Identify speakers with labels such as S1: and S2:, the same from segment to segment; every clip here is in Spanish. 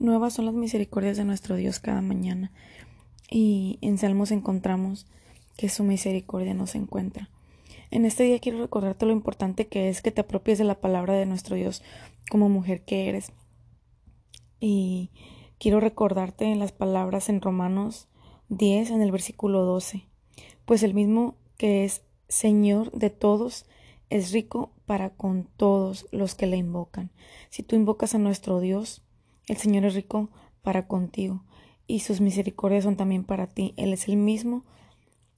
S1: Nuevas son las misericordias de nuestro Dios cada mañana. Y en Salmos encontramos que su misericordia nos encuentra. En este día quiero recordarte lo importante que es que te apropies de la palabra de nuestro Dios como mujer que eres. Y quiero recordarte las palabras en Romanos 10, en el versículo 12. Pues el mismo que es Señor de todos, es rico para con todos los que le invocan. Si tú invocas a nuestro Dios, el Señor es rico para contigo y sus misericordias son también para ti. Él es el mismo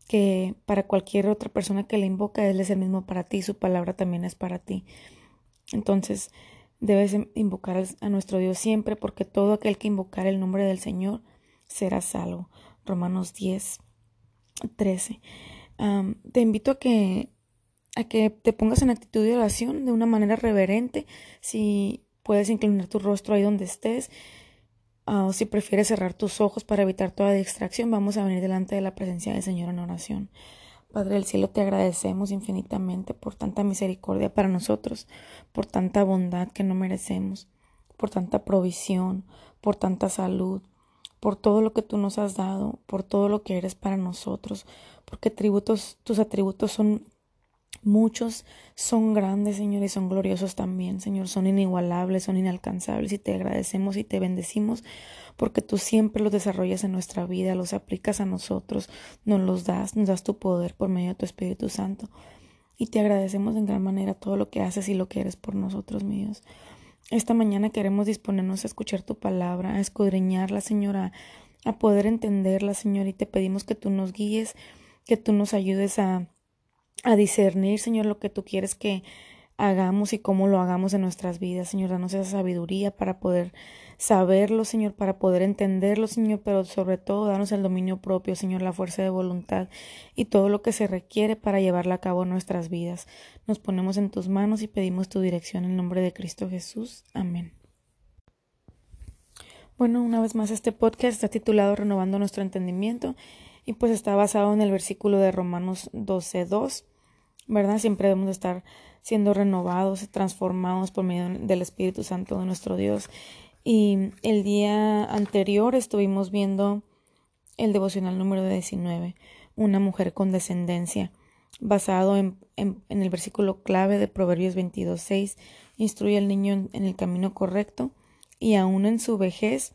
S1: que para cualquier otra persona que le invoca, Él es el mismo para ti, su palabra también es para ti. Entonces, debes invocar a nuestro Dios siempre, porque todo aquel que invocar el nombre del Señor será salvo. Romanos 10, 13. te invito a que, a que te pongas en actitud de oración de una manera reverente. Si Puedes inclinar tu rostro ahí donde estés. Ah, o si prefieres cerrar tus ojos para evitar toda distracción, vamos a venir delante de la presencia del Señor en oración. Padre del cielo, te agradecemos infinitamente por tanta misericordia para nosotros, por tanta bondad que no merecemos, por tanta provisión, por tanta salud, por todo lo que tú nos has dado, por todo lo que eres para nosotros, porque tributos, tus atributos son Muchos son grandes, Señor, y son gloriosos también, Señor, son inigualables, son inalcanzables y te agradecemos y te bendecimos porque tú siempre los desarrollas en nuestra vida, los aplicas a nosotros, nos los das, nos das tu poder por medio de tu Espíritu Santo. Y te agradecemos en gran manera todo lo que haces y lo que eres por nosotros, mi Dios. Esta mañana queremos disponernos a escuchar tu palabra, a escudriñarla, Señor, a, a poder entenderla, Señor, y te pedimos que tú nos guíes, que tú nos ayudes a a discernir, Señor, lo que tú quieres que hagamos y cómo lo hagamos en nuestras vidas, Señor, danos esa sabiduría para poder saberlo, Señor, para poder entenderlo, Señor, pero sobre todo danos el dominio propio, Señor, la fuerza de voluntad y todo lo que se requiere para llevarla a cabo en nuestras vidas. Nos ponemos en tus manos y pedimos tu dirección en nombre de Cristo Jesús. Amén. Bueno, una vez más este podcast está titulado Renovando nuestro entendimiento y pues está basado en el versículo de Romanos 12.2 ¿verdad? Siempre debemos estar siendo renovados, transformados por medio del Espíritu Santo de nuestro Dios. Y el día anterior estuvimos viendo el devocional número 19, una mujer con descendencia, basado en, en, el versículo clave de Proverbios 22.6, instruye al niño en, en el camino correcto y aún en su vejez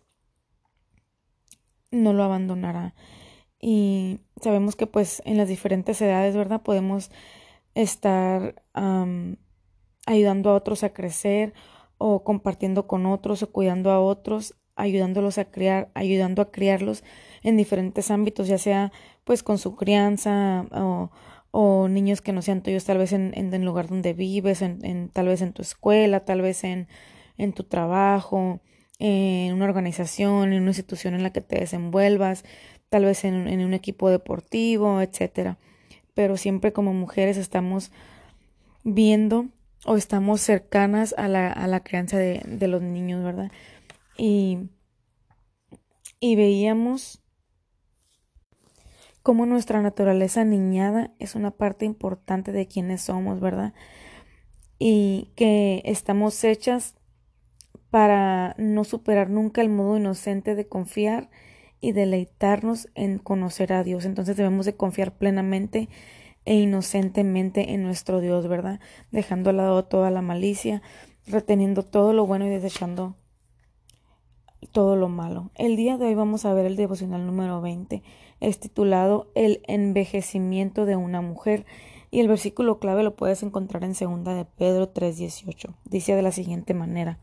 S1: no lo abandonará. Y sabemos que pues en las diferentes edades, ¿verdad? Podemos estar ayudando a otros a crecer o compartiendo con otros o cuidando a otros, ayudándolos a criar, ayudando a criarlos en diferentes ámbitos, ya sea pues con su crianza o, o niños que no sean tuyos, tal vez en, en el lugar donde vives, en, en, tal vez en tu escuela, tal vez en, en tu trabajo, en una organización, en una institución en la que te desenvuelvas, tal vez en, en un equipo deportivo, etcétera pero siempre como mujeres estamos viendo o estamos cercanas a la, a la crianza de, de, los niños, ¿verdad? Y, y veíamos cómo nuestra naturaleza niñada es una parte importante de quienes somos, ¿verdad? Y que estamos hechas para no superar nunca el modo inocente de confiar y deleitarnos en conocer a Dios. Entonces debemos de confiar plenamente e inocentemente en nuestro Dios, ¿verdad? Dejando al lado toda la malicia, reteniendo todo lo bueno y desechando todo lo malo. El día de hoy vamos a ver el devocional número 20. Es titulado El envejecimiento de una mujer y el versículo clave lo puedes encontrar en segunda de Pedro 3:18. Dice de la siguiente manera: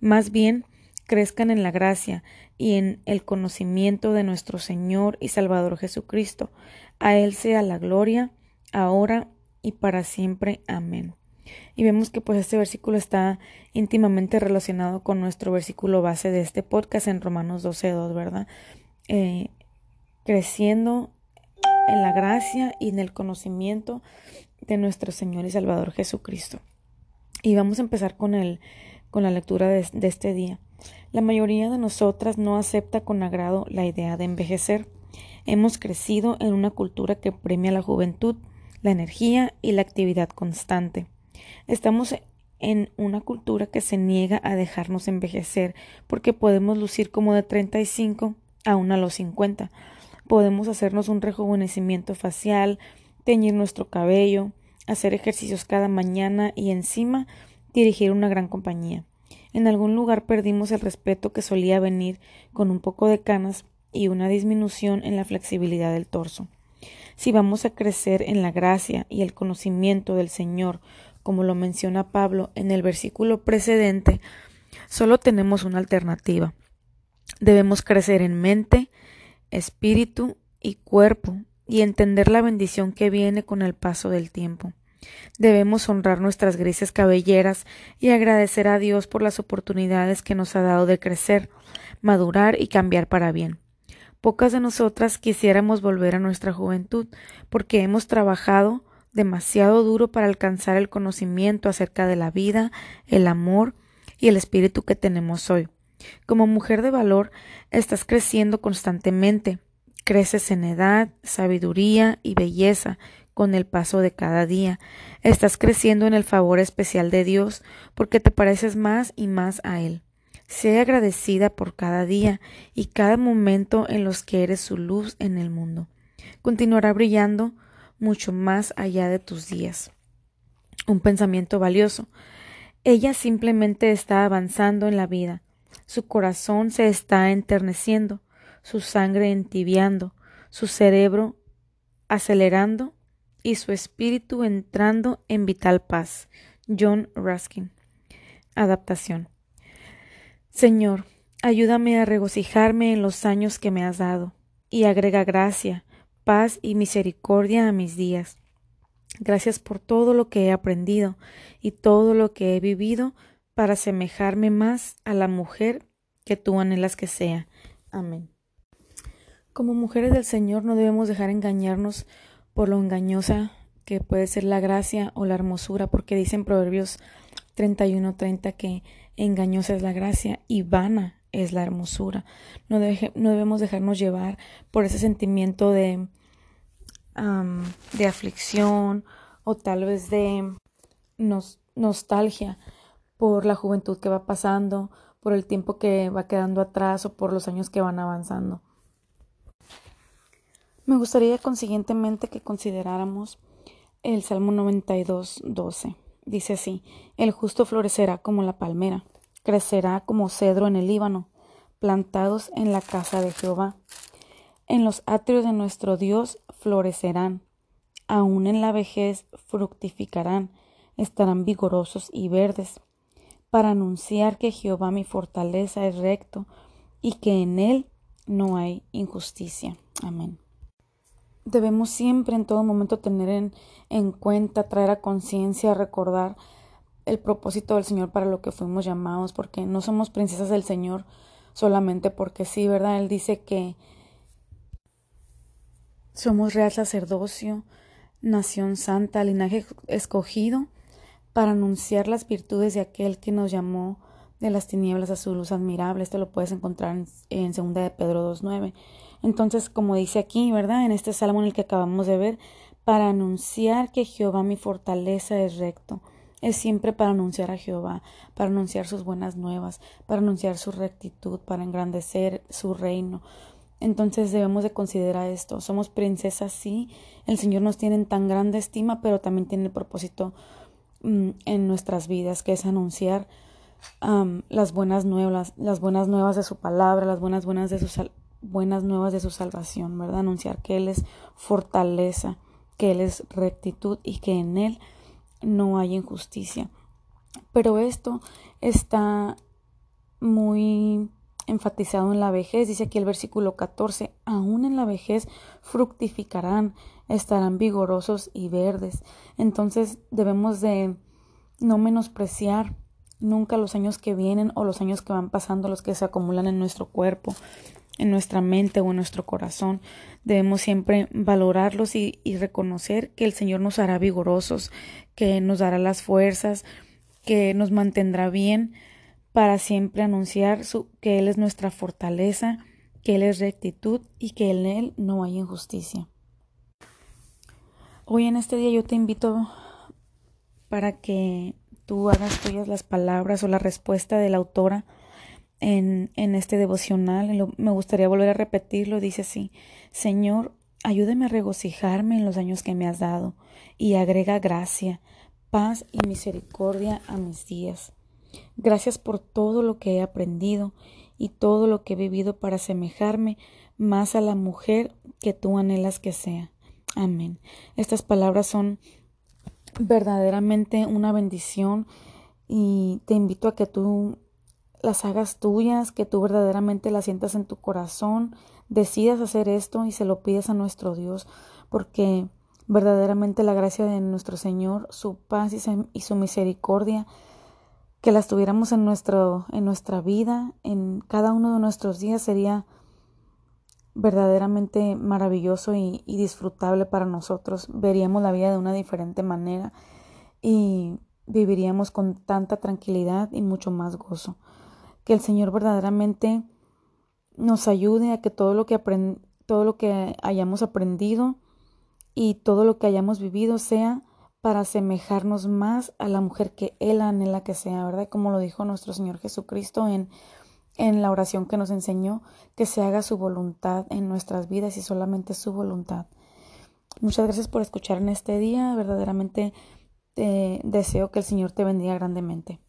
S1: Más bien crezcan en la gracia y en el conocimiento de nuestro Señor y Salvador Jesucristo. A Él sea la gloria, ahora y para siempre. Amén. Y vemos que pues este versículo está íntimamente relacionado con nuestro versículo base de este podcast en Romanos 12.2, ¿verdad? Eh, creciendo en la gracia y en el conocimiento de nuestro Señor y Salvador Jesucristo. Y vamos a empezar con, el, con la lectura de este día. La mayoría de nosotras no acepta con agrado la idea de envejecer. Hemos crecido en una cultura que premia la juventud, la energía y la actividad constante. Estamos en una cultura que se niega a dejarnos envejecer, porque podemos lucir como de 35 aún a los 50. Podemos hacernos un rejuvenecimiento facial, teñir nuestro cabello, hacer ejercicios cada mañana y encima dirigir una gran compañía. En algún lugar perdimos el respeto que solía venir con un poco de canas y una disminución en la flexibilidad del torso. Si vamos a crecer en la gracia y el conocimiento del Señor, como lo menciona Pablo en el versículo precedente, solo tenemos una alternativa. Debemos crecer en mente, espíritu y cuerpo y entender la bendición que viene con el paso del tiempo. Debemos honrar nuestras grises cabelleras y agradecer a Dios por las oportunidades que nos ha dado de crecer, madurar y cambiar para bien. Pocas de nosotras quisiéramos volver a nuestra juventud porque hemos trabajado demasiado duro para alcanzar el conocimiento acerca de la vida, el amor y el espíritu que tenemos hoy. Como mujer de valor, estás creciendo constantemente. Creces en edad, sabiduría y belleza con el paso de cada día. Estás creciendo en el favor especial de Dios porque te pareces más y más a Él. Sé agradecida por cada día y cada momento en los que eres su luz en el mundo. Continuará brillando mucho más allá de tus días. Un pensamiento valioso. Ella simplemente está avanzando en la vida. Su corazón se está enterneciendo, su sangre entibiando, su cerebro acelerando y su espíritu entrando en vital paz. John Ruskin. Adaptación. Señor, ayúdame a regocijarme en los años que me has dado, y agrega gracia, paz y misericordia a mis días. Gracias por todo lo que he aprendido y todo lo que he vivido para asemejarme más a la mujer que tú anhelas que sea. Amén. Como mujeres del Señor no debemos dejar engañarnos por lo engañosa que puede ser la gracia o la hermosura, porque dicen Proverbios 31:30 que engañosa es la gracia y vana es la hermosura. No, debemos dejarnos llevar por ese sentimiento de de aflicción o tal vez de nostalgia por la juventud que va pasando, por el tiempo que va quedando atrás o por los años que van avanzando. Me gustaría consiguientemente que consideráramos el Salmo 92, 12. Dice así, el justo florecerá como la palmera, crecerá como cedro en el Líbano, plantados en la casa de Jehová. En los atrios de nuestro Dios florecerán, aun en la vejez fructificarán, estarán vigorosos y verdes, para anunciar que Jehová mi fortaleza es recto y que en él no hay injusticia. Amén. Debemos siempre en todo momento tener en, en cuenta, traer a conciencia, recordar el propósito del Señor para lo que fuimos llamados, porque no somos princesas del Señor solamente porque sí, ¿verdad? Él dice que somos real sacerdocio, nación santa, linaje escogido, para anunciar las virtudes de aquel que nos llamó de las tinieblas a su luz admirable. Esto lo puedes encontrar en, en 2 de Pedro 2.9. Entonces, como dice aquí, ¿verdad? En este salmo en el que acabamos de ver, para anunciar que Jehová mi fortaleza es recto. Es siempre para anunciar a Jehová, para anunciar sus buenas nuevas, para anunciar su rectitud, para engrandecer su reino, entonces debemos de considerar esto. Somos princesas, sí. El Señor nos tiene en tan grande estima, pero también tiene el propósito mm, en nuestras vidas, que es anunciar las buenas nuevas, las buenas nuevas de su palabra, las buenas, buenas, de su buenas nuevas de su salvación, ¿verdad? Anunciar que Él es fortaleza, que Él es rectitud y que en Él no hay injusticia. Pero esto está muy enfatizado en la vejez, dice aquí el versículo 14, aún en la vejez fructificarán, estarán vigorosos y verdes. Entonces debemos de no menospreciar nunca los años que vienen o los años que van pasando, los que se acumulan en nuestro cuerpo, en nuestra mente o en nuestro corazón. Debemos siempre valorarlos y, reconocer que el Señor nos hará vigorosos, que nos dará las fuerzas, que nos mantendrá bien, para siempre anunciar que Él es nuestra fortaleza, que Él es rectitud y que en Él no hay injusticia. Hoy en este día yo te invito para que tú hagas tuyas las palabras o la respuesta de la autora en, en este devocional. me gustaría volver a repetirlo. Dice así, Señor, ayúdame a regocijarme en los años que me has dado y agrega gracia, paz y misericordia a mis días. Gracias por todo lo que he aprendido y todo lo que he vivido para asemejarme más a la mujer que tú anhelas que sea. Amén. Estas palabras son verdaderamente una bendición y te invito a que tú las hagas tuyas, que tú verdaderamente las sientas en tu corazón, decidas hacer esto y se lo pides a nuestro Dios, porque verdaderamente la gracia de nuestro Señor, su paz y su misericordia, que las tuviéramos en, nuestro, en nuestra vida, en cada uno de nuestros días, sería verdaderamente maravilloso y, y disfrutable para nosotros. Veríamos la vida de una diferente manera y viviríamos con tanta tranquilidad y mucho más gozo. Que el Señor verdaderamente nos ayude a que todo lo que, todo lo que hayamos aprendido y todo lo que hayamos vivido sea para asemejarnos más a la mujer que Él anhela que sea, ¿verdad? Como lo dijo nuestro Señor Jesucristo en en la oración que nos enseñó, que se haga su voluntad en nuestras vidas y solamente su voluntad. Muchas gracias por escuchar en este día. Verdaderamente eh, deseo que el Señor te bendiga grandemente.